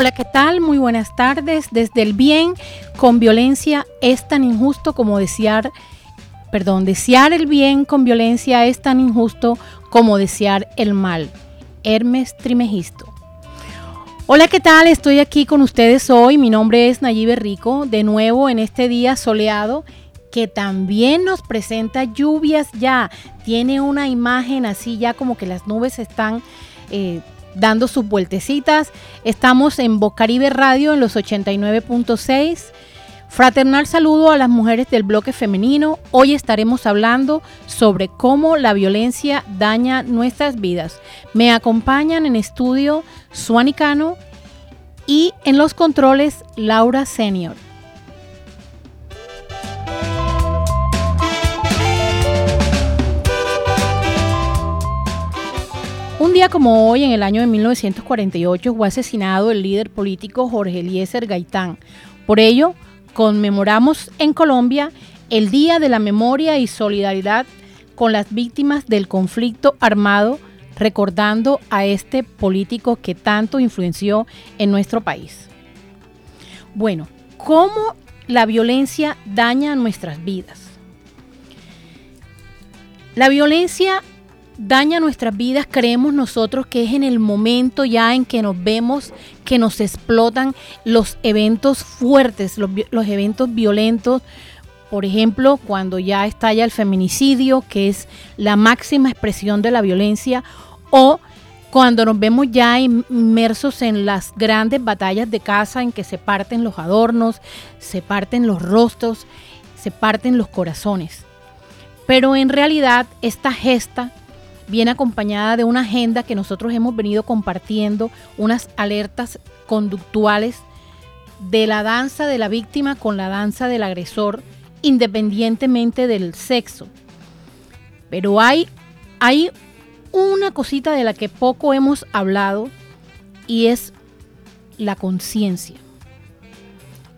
Hola, ¿qué tal? Muy buenas tardes. Desde el bien con violencia es tan injusto como desear, perdón, desear el bien con violencia es tan injusto como desear el mal. Hermes Trimegisto. Hola, ¿qué tal? Estoy aquí con ustedes hoy. Mi nombre es Nayibe Rico, de nuevo en este día soleado que también nos presenta lluvias ya. Tiene una imagen así ya como que las nubes están eh, dando sus vueltecitas. Estamos en Bocaribe Radio en los 89.6. Fraternal saludo a las mujeres del bloque femenino. Hoy estaremos hablando sobre cómo la violencia daña nuestras vidas. Me acompañan en estudio Suanicano y en los controles Laura Senior. Un día como hoy, en el año de 1948, fue asesinado el líder político Jorge Eliezer Gaitán. Por ello, conmemoramos en Colombia el Día de la Memoria y Solidaridad con las víctimas del conflicto armado, recordando a este político que tanto influenció en nuestro país. Bueno, ¿cómo la violencia daña nuestras vidas? La violencia daña nuestras vidas, creemos nosotros que es en el momento ya en que nos vemos que nos explotan los eventos fuertes, los, eventos violentos. Por ejemplo, cuando ya estalla el feminicidio, que es la máxima expresión de la violencia, o cuando nos vemos ya inmersos en las grandes batallas de casa en que se parten los adornos, se parten los rostros, se parten los corazones. Pero en realidad esta gesta viene acompañada de una agenda que nosotros hemos venido compartiendo, unas alertas conductuales de la danza de la víctima con la danza del agresor, independientemente del sexo. Pero hay, hay una cosita de la que poco hemos hablado y es la conciencia.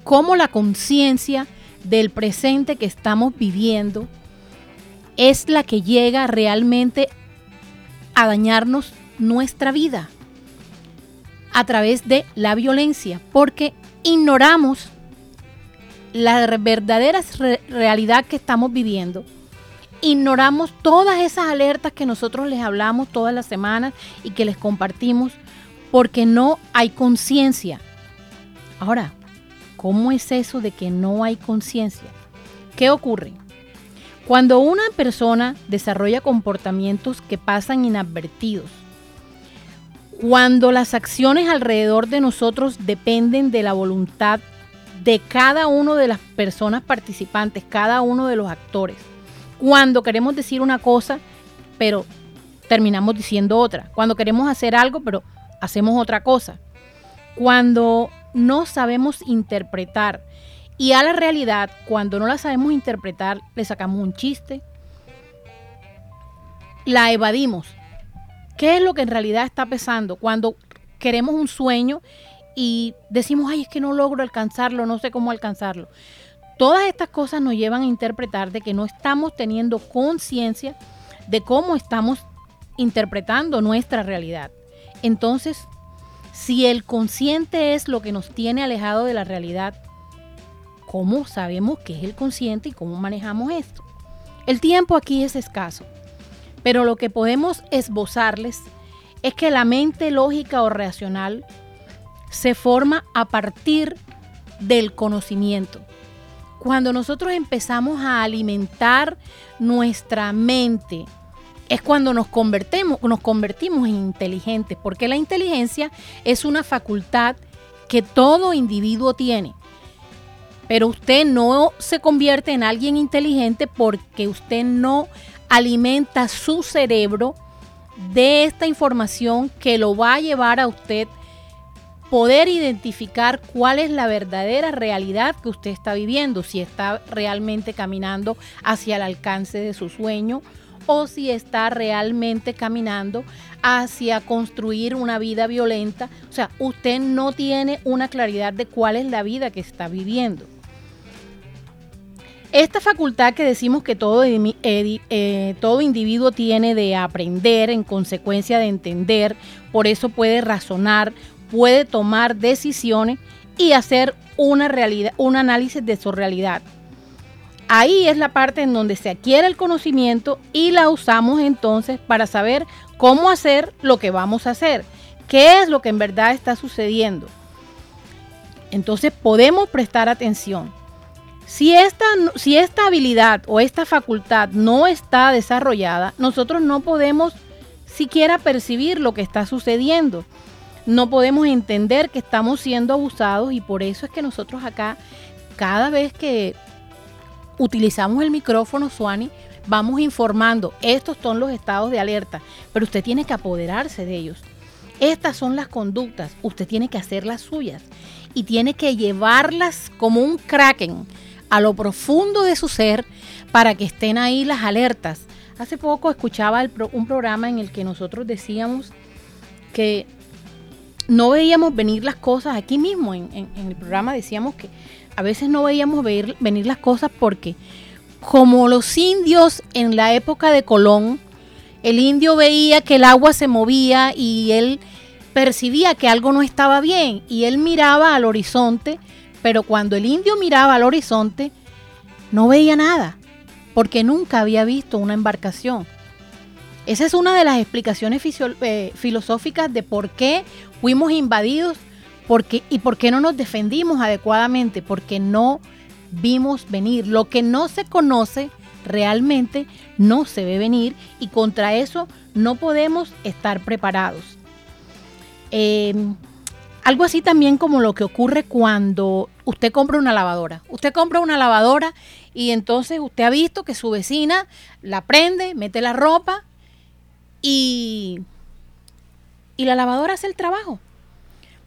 Cómo la conciencia del presente que estamos viviendo es la que llega realmente a dañarnos nuestra vida a través de la violencia, porque ignoramos la verdadera realidad que estamos viviendo. Ignoramos todas esas alertas que nosotros les hablamos todas las semanas y que les compartimos porque no hay conciencia. Ahora, ¿cómo es eso de que no hay conciencia? ¿Qué ocurre? Cuando una persona desarrolla comportamientos que pasan inadvertidos, cuando las acciones alrededor de nosotros dependen de la voluntad de cada uno de las personas participantes, cada uno de los actores, cuando queremos decir una cosa, pero terminamos diciendo otra, cuando queremos hacer algo, pero hacemos otra cosa, cuando no sabemos interpretar y a la realidad, cuando no la sabemos interpretar, le sacamos un chiste, la evadimos. ¿Qué es lo que en realidad está pesando? Cuando queremos un sueño y decimos, ay, es que no logro alcanzarlo, no sé cómo alcanzarlo. Todas estas cosas nos llevan a interpretar de que no estamos teniendo conciencia de cómo estamos interpretando nuestra realidad. Entonces, si el consciente es lo que nos tiene alejado de la realidad, cómo sabemos qué es el consciente y cómo manejamos esto. El tiempo aquí es escaso, pero lo que podemos esbozarles es que la mente lógica o racional se forma a partir del conocimiento. Cuando nosotros empezamos a alimentar nuestra mente, es cuando nos convertimos, nos convertimos en inteligentes, porque la inteligencia es una facultad que todo individuo tiene. Pero usted no se convierte en alguien inteligente porque usted no alimenta su cerebro de esta información que lo va a llevar a usted poder identificar cuál es la verdadera realidad que usted está viviendo, si está realmente caminando hacia el alcance de su sueño o si está realmente caminando hacia construir una vida violenta. O sea, usted no tiene una claridad de cuál es la vida que está viviendo. Esta facultad que decimos que todo, eh, todo individuo tiene de aprender en consecuencia de entender, por eso puede razonar, puede tomar decisiones y hacer una realidad, un análisis de su realidad. Ahí es la parte en donde se adquiere el conocimiento y la usamos entonces para saber cómo hacer lo que vamos a hacer, qué es lo que en verdad está sucediendo. Entonces podemos prestar atención. Si esta, si esta habilidad o esta facultad no está desarrollada, nosotros no podemos siquiera percibir lo que está sucediendo. No podemos entender que estamos siendo abusados y por eso es que nosotros acá, cada vez que utilizamos el micrófono, Suani, vamos informando, estos son los estados de alerta, pero usted tiene que apoderarse de ellos. Estas son las conductas, usted tiene que hacer las suyas y tiene que llevarlas como un kraken a lo profundo de su ser para que estén ahí las alertas. Hace poco escuchaba un programa en el que nosotros decíamos que no veíamos venir las cosas aquí mismo, en, el programa decíamos que a veces no veíamos venir las cosas porque como los indios en la época de Colón, el indio veía que el agua se movía y él percibía que algo no estaba bien y él miraba al horizonte, pero cuando el indio miraba al horizonte no veía nada, porque nunca había visto una embarcación. Esa es una de las explicaciones eh, filosóficas de por qué fuimos invadidos y por qué no nos defendimos adecuadamente, porque no vimos venir. Lo que no se conoce realmente no se ve venir y contra eso no podemos estar preparados. Em, algo así también como lo que ocurre cuando usted compra una lavadora. Usted compra una lavadora y entonces usted ha visto que su vecina la prende, mete la ropa y, y la lavadora hace el trabajo.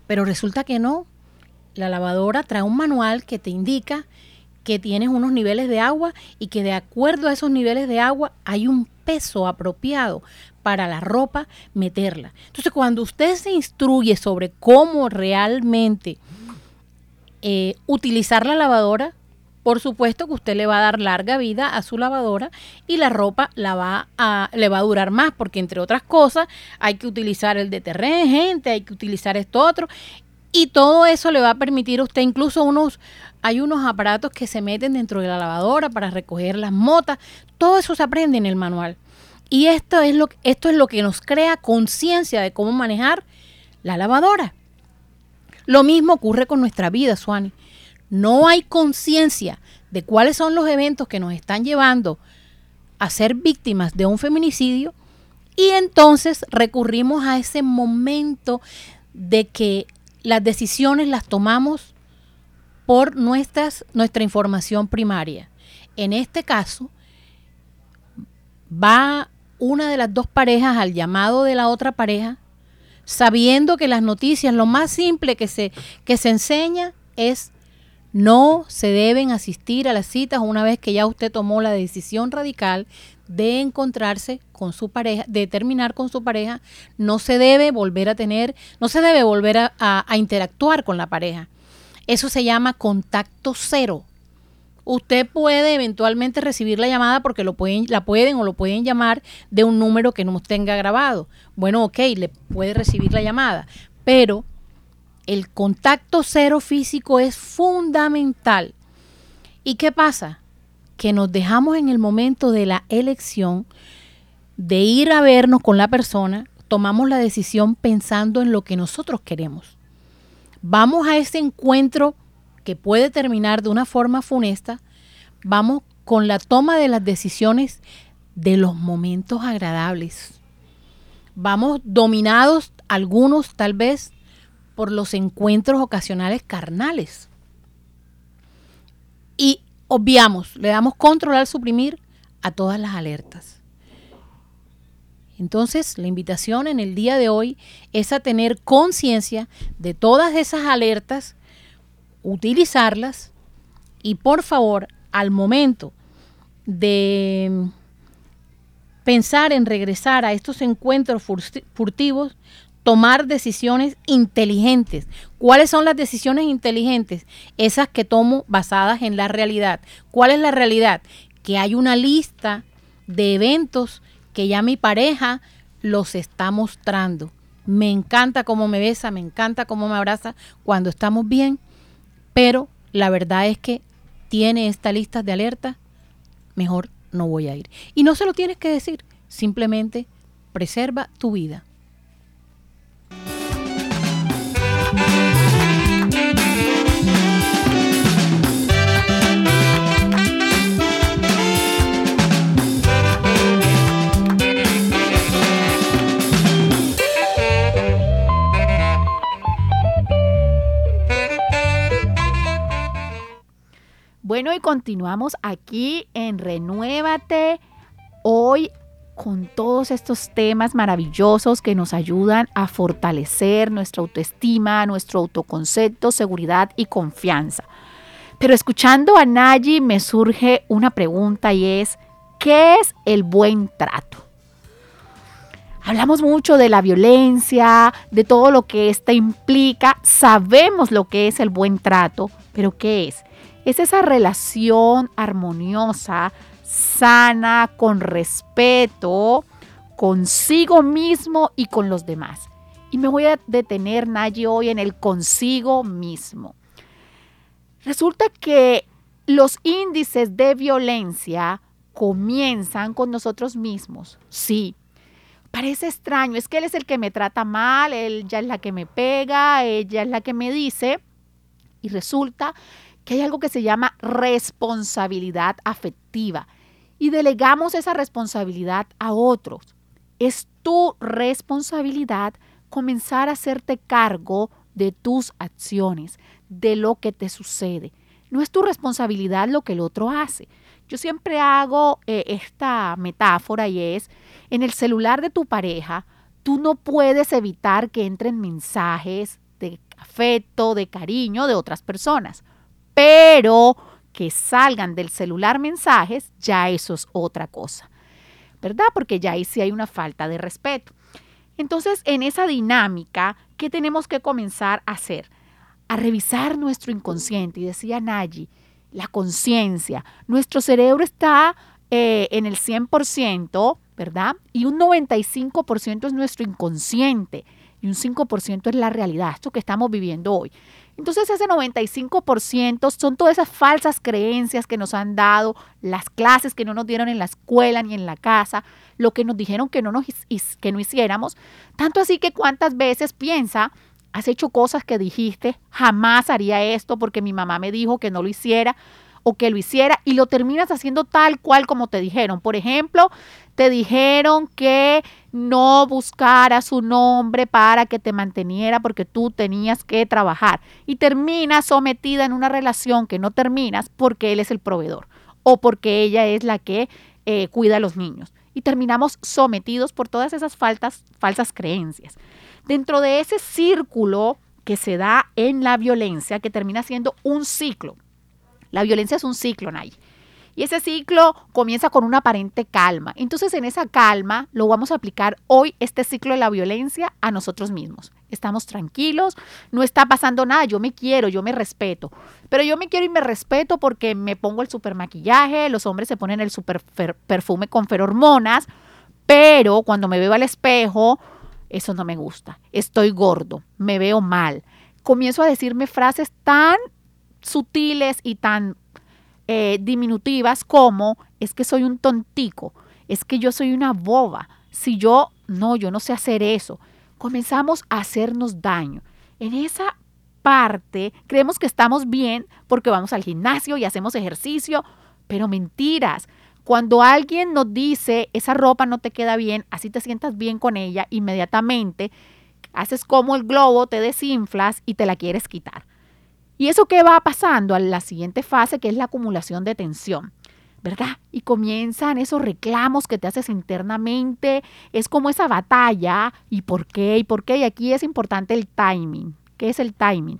Pero resulta que no. La lavadora trae un manual que te indica que tienes unos niveles de agua y que de acuerdo a esos niveles de agua hay un peso apropiado para la ropa meterla. Entonces, cuando usted se instruye sobre cómo realmente eh, utilizar la lavadora, por supuesto que usted le va a dar larga vida a su lavadora y la ropa la va a, le va a durar más, porque entre otras cosas hay que utilizar el detergente, hay que utilizar esto otro, y todo eso le va a permitir a usted incluso unos, hay unos aparatos que se meten dentro de la lavadora para recoger las motas, todo eso se aprende en el manual. Y esto es lo, esto es lo que nos crea conciencia de cómo manejar la lavadora. Lo mismo ocurre con nuestra vida, Suani. No hay conciencia de cuáles son los eventos que nos están llevando a ser víctimas de un feminicidio y entonces recurrimos a ese momento de que las decisiones las tomamos por nuestra información primaria. En este caso, va una de las dos parejas al llamado de la otra pareja, sabiendo que las noticias, lo más simple que se, que se enseña es no se deben asistir a las citas una vez que ya usted tomó la decisión radical de encontrarse con su pareja, de terminar con su pareja, no se debe volver a tener, no se debe volver a, interactuar con la pareja. Eso se llama contacto cero usted puede eventualmente recibir la llamada porque lo pueden, la pueden o lo pueden llamar de un número que no tenga grabado. Bueno, ok, le puede recibir la llamada, pero el contacto cero físico es fundamental. ¿Y qué pasa? Que nos dejamos en el momento de la elección de ir a vernos con la persona, tomamos la decisión pensando en lo que nosotros queremos. Vamos a ese encuentro que puede terminar de una forma funesta, vamos con la toma de las decisiones de los momentos agradables. Vamos dominados algunos tal vez por los encuentros ocasionales carnales. Y obviamos, le damos control al suprimir a todas las alertas. Entonces, la invitación en el día de hoy es a tener conciencia de todas esas alertas utilizarlas y por favor, al momento de pensar en regresar a estos encuentros furtivos, tomar decisiones inteligentes. ¿Cuáles son las decisiones inteligentes? Esas que tomo basadas en la realidad. ¿Cuál es la realidad? Que hay una lista de eventos que ya mi pareja los está mostrando. me encanta cómo me besa, me encanta cómo me abraza cuando estamos bien, pero la verdad es que tiene esta lista de alerta, mejor no voy a ir. Y no se lo tienes que decir, simplemente preserva tu vida. Bueno, y continuamos aquí en Renuévate. Hoy con todos estos temas maravillosos que nos ayudan a fortalecer nuestra autoestima, nuestro autoconcepto, seguridad y confianza. Pero escuchando a Nayi me surge una pregunta y es, ¿qué es el buen trato? Hablamos mucho de la violencia, de todo lo que ésta implica, sabemos lo que es el buen trato, pero ¿qué es? Es esa relación armoniosa, sana, con respeto, consigo mismo y con los demás. Y me voy a detener, Nayi, hoy en el consigo mismo. Resulta que los índices de violencia comienzan con nosotros mismos. Sí, parece extraño, es que él es el que me trata mal, ella es la que me pega, ella es la que me dice. Y resulta que hay algo que se llama responsabilidad afectiva y delegamos esa responsabilidad a otros. Es tu responsabilidad comenzar a hacerte cargo de tus acciones, de lo que te sucede. No es tu responsabilidad lo que el otro hace. Yo siempre hago eh, esta metáfora y es, en el celular de tu pareja, tú no puedes evitar que entren mensajes de afecto, de cariño de otras personas pero que salgan del celular mensajes, ya eso es otra cosa, ¿verdad? Porque ya ahí sí hay una falta de respeto. Entonces, en esa dinámica, ¿qué tenemos que comenzar a hacer? A revisar nuestro inconsciente. Y decía Nayi, la conciencia. Nuestro cerebro está eh, en el 100%, ¿verdad? Y un 95% es nuestro inconsciente y un 5% es la realidad, esto que estamos viviendo hoy. Entonces ese 95% son todas esas falsas creencias que nos han dado, las clases que no nos dieron en la escuela ni en la casa, lo que nos dijeron que no, nos, que no hiciéramos. Tanto así que cuántas veces piensa, has hecho cosas que dijiste, jamás haría esto porque mi mamá me dijo que no lo hiciera o que lo hiciera y lo terminas haciendo tal cual como te dijeron. Por ejemplo, te dijeron que no buscaras un hombre para que te manteniera porque tú tenías que trabajar y terminas sometida en una relación que no terminas porque él es el proveedor o porque ella es la que eh, cuida a los niños. Y terminamos sometidos por todas esas faltas, falsas creencias. Dentro de ese círculo que se da en la violencia, que termina siendo un ciclo, la violencia es un ciclo, Nay. Y ese ciclo comienza con una aparente calma. Entonces en esa calma lo vamos a aplicar hoy, este ciclo de la violencia, a nosotros mismos. Estamos tranquilos, no está pasando nada, yo me quiero, yo me respeto. Pero yo me quiero y me respeto porque me pongo el super maquillaje, los hombres se ponen el super perfume con ferormonas, pero cuando me veo al espejo, eso no me gusta. Estoy gordo, me veo mal. Comienzo a decirme frases tan sutiles y tan eh, diminutivas como es que soy un tontico, es que yo soy una boba, si yo no, yo no sé hacer eso. Comenzamos a hacernos daño. En esa parte creemos que estamos bien porque vamos al gimnasio y hacemos ejercicio, pero mentiras. Cuando alguien nos dice, esa ropa no te queda bien, así te sientas bien con ella, inmediatamente haces como el globo, te desinflas y te la quieres quitar. ¿Y eso qué va pasando a la siguiente fase, que es la acumulación de tensión? ¿verdad? Y comienzan esos reclamos que te haces internamente, es como esa batalla, ¿y por qué? ¿Y por qué? Y aquí es importante el timing. ¿Qué es el timing?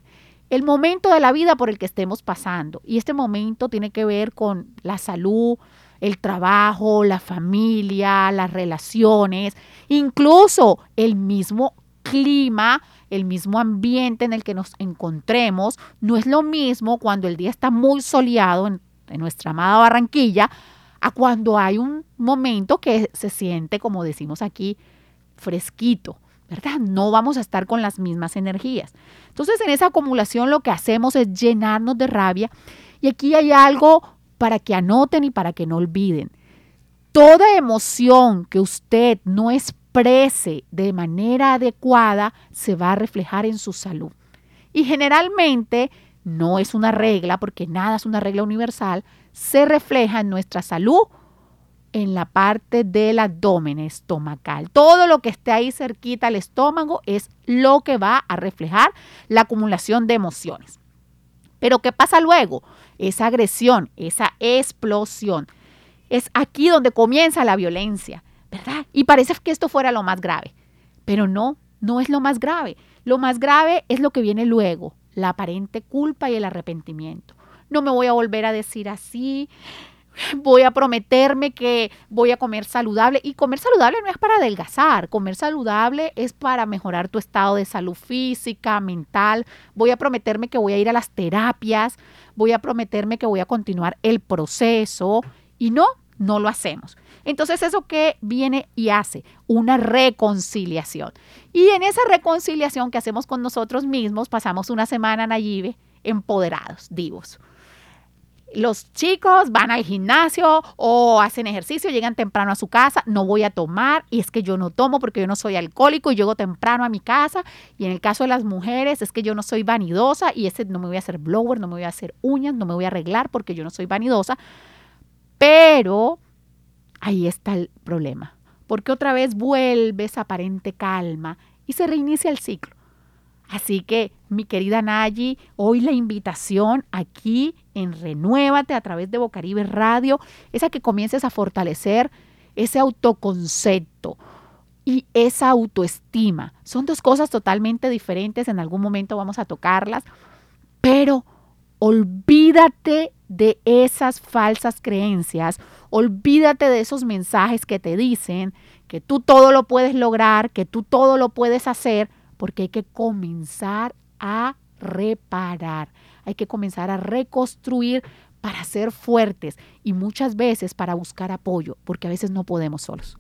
El momento de la vida por el que estemos pasando. Y este momento tiene que ver con la salud, el trabajo, la familia, las relaciones, incluso el mismo clima el mismo ambiente en el que nos encontremos. No es lo mismo cuando el día está muy soleado en, nuestra amada Barranquilla a cuando hay un momento que se siente, como decimos aquí, fresquito, ¿verdad? No vamos a estar con las mismas energías. Entonces, en esa acumulación lo que hacemos es llenarnos de rabia. Y aquí hay algo para que anoten y para que no olviden. Toda emoción que usted no de manera adecuada se va a reflejar en su salud. Y generalmente no es una regla, porque nada es una regla universal, se refleja en nuestra salud en la parte del abdomen estomacal. Todo lo que esté ahí cerquita al estómago es lo que va a reflejar la acumulación de emociones. Pero ¿qué pasa luego? Esa agresión, esa explosión. Es aquí donde comienza la violencia, Y parece que esto fuera lo más grave, pero no, no es lo más grave. Lo más grave es lo que viene luego, la aparente culpa y el arrepentimiento. No me voy a volver a decir así, voy a prometerme que voy a comer saludable. Y comer saludable no es para adelgazar, comer saludable es para mejorar tu estado de salud física, mental. Voy a prometerme que voy a ir a las terapias, voy a prometerme que voy a continuar el proceso. Y no, no lo hacemos. Entonces, ¿eso qué viene y hace? Una reconciliación. Y en esa reconciliación que hacemos con nosotros mismos, pasamos una semana, en allí empoderados, divos los chicos van al gimnasio o hacen ejercicio, llegan temprano a su casa, no voy a tomar y es que yo no tomo porque yo no soy alcohólico y llego temprano a mi casa. Y en el caso de las mujeres es que yo no soy vanidosa y ese no me voy a hacer blower, no me voy a hacer uñas, no me voy a arreglar porque yo no soy vanidosa. Pero ahí está el problema, porque otra vez vuelve esa aparente calma y se reinicia el ciclo. Así que, mi querida Nayi, hoy la invitación aquí en Renuévate a través de Bocaribe Radio es a que comiences a fortalecer ese autoconcepto y esa autoestima. Son dos cosas totalmente diferentes, en algún momento vamos a tocarlas, pero olvídate de esas falsas creencias, olvídate de esos mensajes que te dicen que tú todo lo puedes lograr, que tú todo lo puedes hacer, porque hay que comenzar a reparar, hay que comenzar a reconstruir para ser fuertes y muchas veces para buscar apoyo, porque a veces no podemos solos.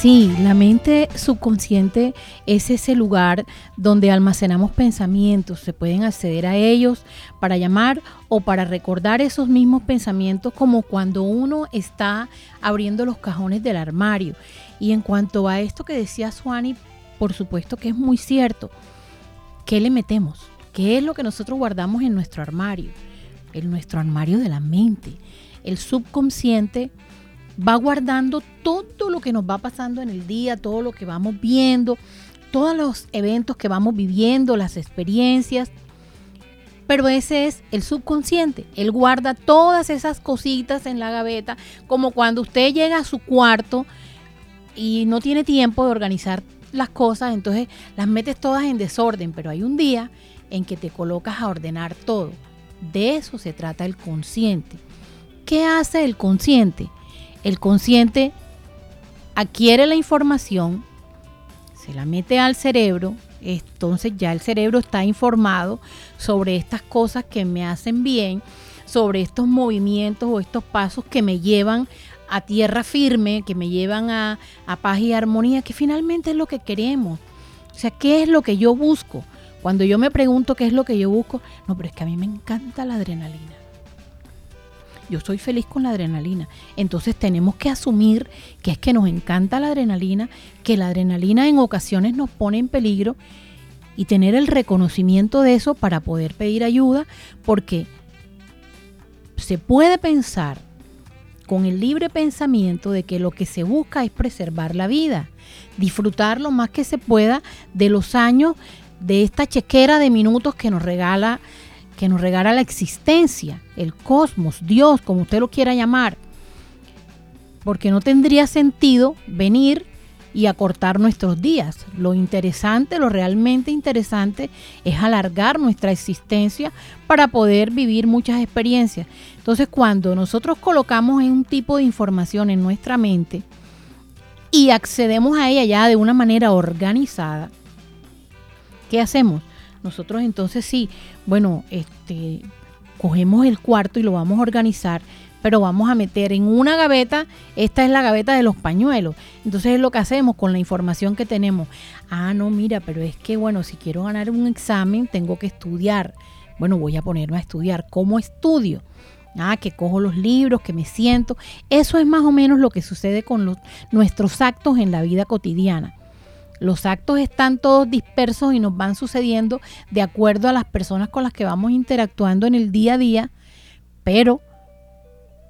Sí, la mente subconsciente es ese lugar donde almacenamos pensamientos, se pueden acceder a ellos para llamar o para recordar esos mismos pensamientos como cuando uno está abriendo los cajones del armario. Y en cuanto a esto que decía Suani, por supuesto que es muy cierto. ¿Qué le metemos? ¿Qué es lo que nosotros guardamos en nuestro armario? En nuestro armario de la mente. El subconsciente va guardando todo lo que nos va pasando en el día, todo lo que vamos viendo, todos los eventos que vamos viviendo, las experiencias. Pero ese es el subconsciente. Él guarda todas esas cositas en la gaveta, como cuando usted llega a su cuarto y no tiene tiempo de organizar las cosas, entonces las metes todas en desorden, pero hay un día en que te colocas a ordenar todo. De eso se trata el consciente. ¿Qué hace el consciente? El consciente adquiere la información, se la mete al cerebro, entonces ya el cerebro está informado sobre estas cosas que me hacen bien, sobre estos movimientos o estos pasos que me llevan a tierra firme, que me llevan a, a, paz y armonía, que finalmente es lo que queremos. O sea, ¿qué es lo que yo busco? Cuando yo me pregunto qué es lo que yo busco, no, pero es que a mí me encanta la adrenalina yo soy feliz con la adrenalina. Entonces tenemos que asumir que es que nos encanta la adrenalina, que la adrenalina en ocasiones nos pone en peligro y tener el reconocimiento de eso para poder pedir ayuda, porque se puede pensar con el libre pensamiento de que lo que se busca es preservar la vida, disfrutar lo más que se pueda de los años de esta chequera de minutos que nos regala que nos regala la existencia, el cosmos, Dios, como usted lo quiera llamar. Porque no tendría sentido venir y acortar nuestros días. Lo interesante, lo realmente interesante es alargar nuestra existencia para poder vivir muchas experiencias. Entonces, cuando nosotros colocamos un tipo de información en nuestra mente y accedemos a ella ya de una manera organizada, ¿qué hacemos? Nosotros entonces sí, bueno, este, cogemos el cuarto y lo vamos a organizar, pero vamos a meter en una gaveta, esta es la gaveta de los pañuelos. Entonces es lo que hacemos con la información que tenemos. Ah, no, mira, pero es que, bueno, si quiero ganar un examen, tengo que estudiar. Bueno, voy a ponerme a estudiar. ¿Cómo estudio? Ah, que cojo los libros, que me siento. Eso es más o menos lo que sucede con los, nuestros actos en la vida cotidiana. Los actos están todos dispersos y nos van sucediendo de acuerdo a las personas con las que vamos interactuando en el día a día, pero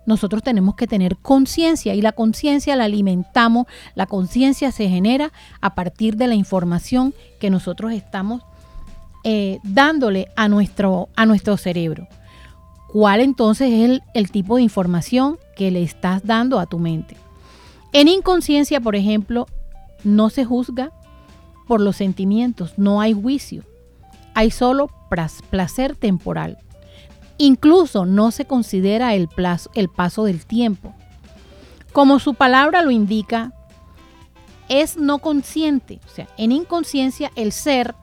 nosotros tenemos que tener conciencia y la conciencia la alimentamos, la conciencia se genera a partir de la información que nosotros estamos eh, dándole a nuestro, a nuestro cerebro. ¿Cuál entonces es el, el tipo de información que le estás dando a tu mente? En inconsciencia, por ejemplo, no se juzga, por los sentimientos, no hay juicio, hay solo placer temporal. Incluso no se considera el, plazo, el paso del tiempo. Como su palabra lo indica, es no consciente, o sea, en inconsciencia el ser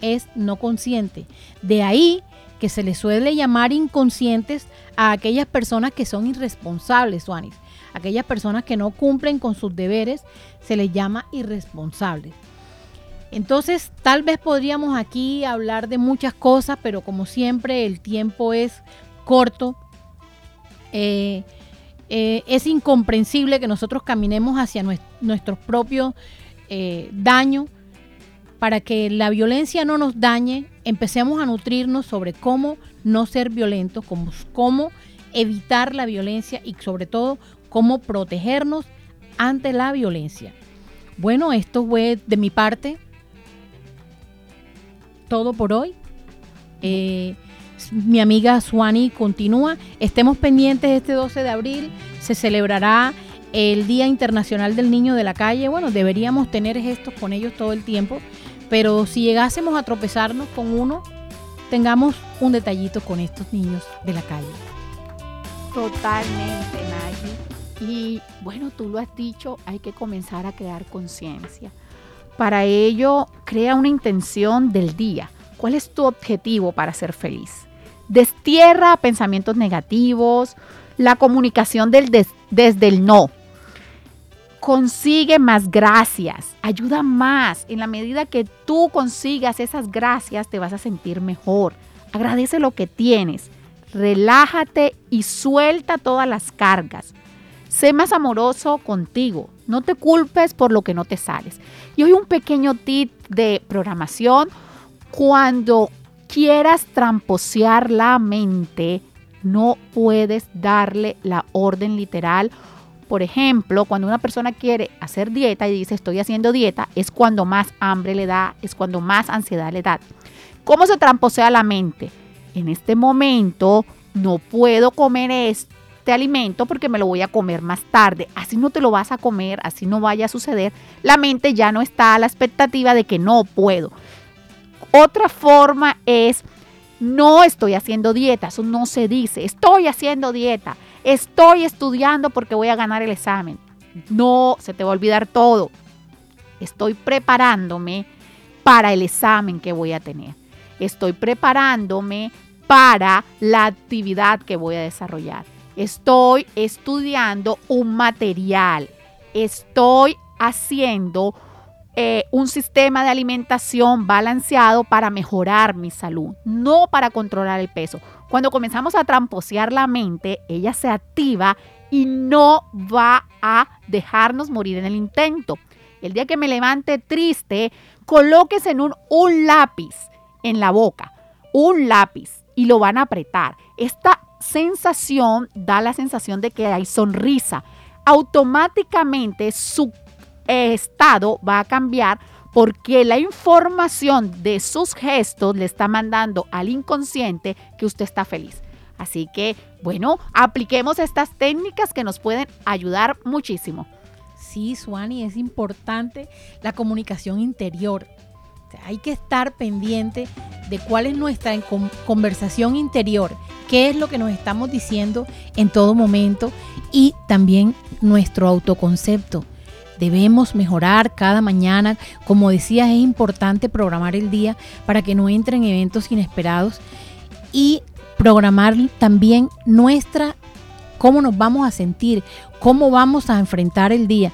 es no consciente. De ahí que se le suele llamar inconscientes a aquellas personas que son irresponsables, Juanis. Aquellas personas que no cumplen con sus deberes se les llama irresponsables. Entonces, tal vez podríamos aquí hablar de muchas cosas, pero como siempre el tiempo es corto. Eh, eh, es incomprensible que nosotros caminemos hacia nuestros propios eh, daños para que la violencia no nos dañe. Empecemos a nutrirnos sobre cómo no ser violentos, cómo, cómo evitar la violencia y sobre todo cómo protegernos ante la violencia. Bueno, esto fue de mi parte todo por hoy. Eh, mi amiga Suani continúa. Estemos pendientes este 12 de abril. Se celebrará el Día Internacional del Niño de la Calle. Bueno, deberíamos tener gestos con ellos todo el tiempo, pero si llegásemos a tropezarnos con uno, tengamos un detallito con estos niños de la calle. Totalmente, Nagy. Y bueno, tú lo has dicho, hay que comenzar a crear conciencia. Para ello, crea una intención del día. ¿Cuál es tu objetivo para ser feliz? Destierra pensamientos negativos, la comunicación desde el no. Consigue más gracias, ayuda más. En la medida que tú consigas esas gracias, te vas a sentir mejor. Agradece lo que tienes. Relájate y suelta todas las cargas. Sé más amoroso contigo. No te culpes por lo que no te sales. Y hoy un pequeño tip de programación. Cuando quieras tramposear la mente, no puedes darle la orden literal. Por ejemplo, cuando una persona quiere hacer dieta y dice estoy haciendo dieta, es cuando más hambre le da, es cuando más ansiedad le da. ¿Cómo se tramposea la mente? En este momento no puedo comer esto este alimento porque me lo voy a comer más tarde. Así no te lo vas a comer, así no vaya a suceder. La mente ya no está a la expectativa de que no puedo. Otra forma es, no estoy haciendo dieta, eso no se dice, estoy haciendo dieta, estoy estudiando porque voy a ganar el examen. No, se te va a olvidar todo. Estoy preparándome para el examen que voy a tener. Estoy preparándome para la actividad que voy a desarrollar. Estoy estudiando un material. Estoy haciendo eh, un sistema de alimentación balanceado para mejorar mi salud, no para controlar el peso. Cuando comenzamos a tramposear la mente, ella se activa y no va a dejarnos morir en el intento. El día que me levante triste, colóquese en un, un lápiz en la boca, un lápiz y lo van a apretar. Esta sensación da la sensación de que hay sonrisa. Automáticamente su estado va a cambiar porque la información de sus gestos le está mandando al inconsciente que usted está feliz. Así que, bueno, apliquemos estas técnicas que nos pueden ayudar muchísimo. Sí, Suani, es importante la comunicación interior. Hay que estar pendiente de cuál es nuestra conversación interior qué es lo que nos estamos diciendo en todo momento y también nuestro autoconcepto. debemos mejorar cada mañana. Como decía, es importante programar el día para que no entren eventos inesperados y programar también nuestra, cómo nos vamos a sentir, cómo vamos a enfrentar el día,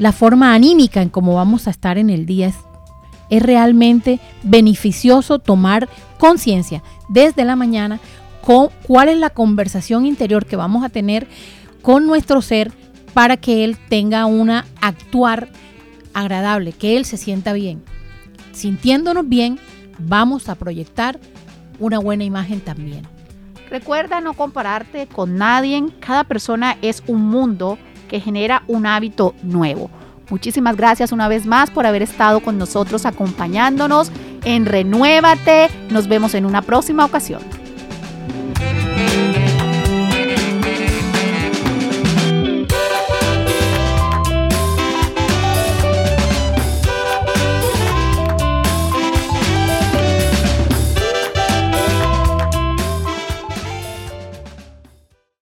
la forma anímica en cómo vamos a estar en el día. Es, es realmente beneficioso tomar conciencia desde la mañana con cuál es la conversación interior que vamos a tener con nuestro ser para que él tenga una actuar agradable, que él se sienta bien. Sintiéndonos bien, vamos a proyectar una buena imagen también. Recuerda no compararte con nadie, cada persona es un mundo que genera un hábito nuevo. Muchísimas gracias una vez más por haber estado con nosotros acompañándonos en Renuévate. Nos vemos en una próxima ocasión.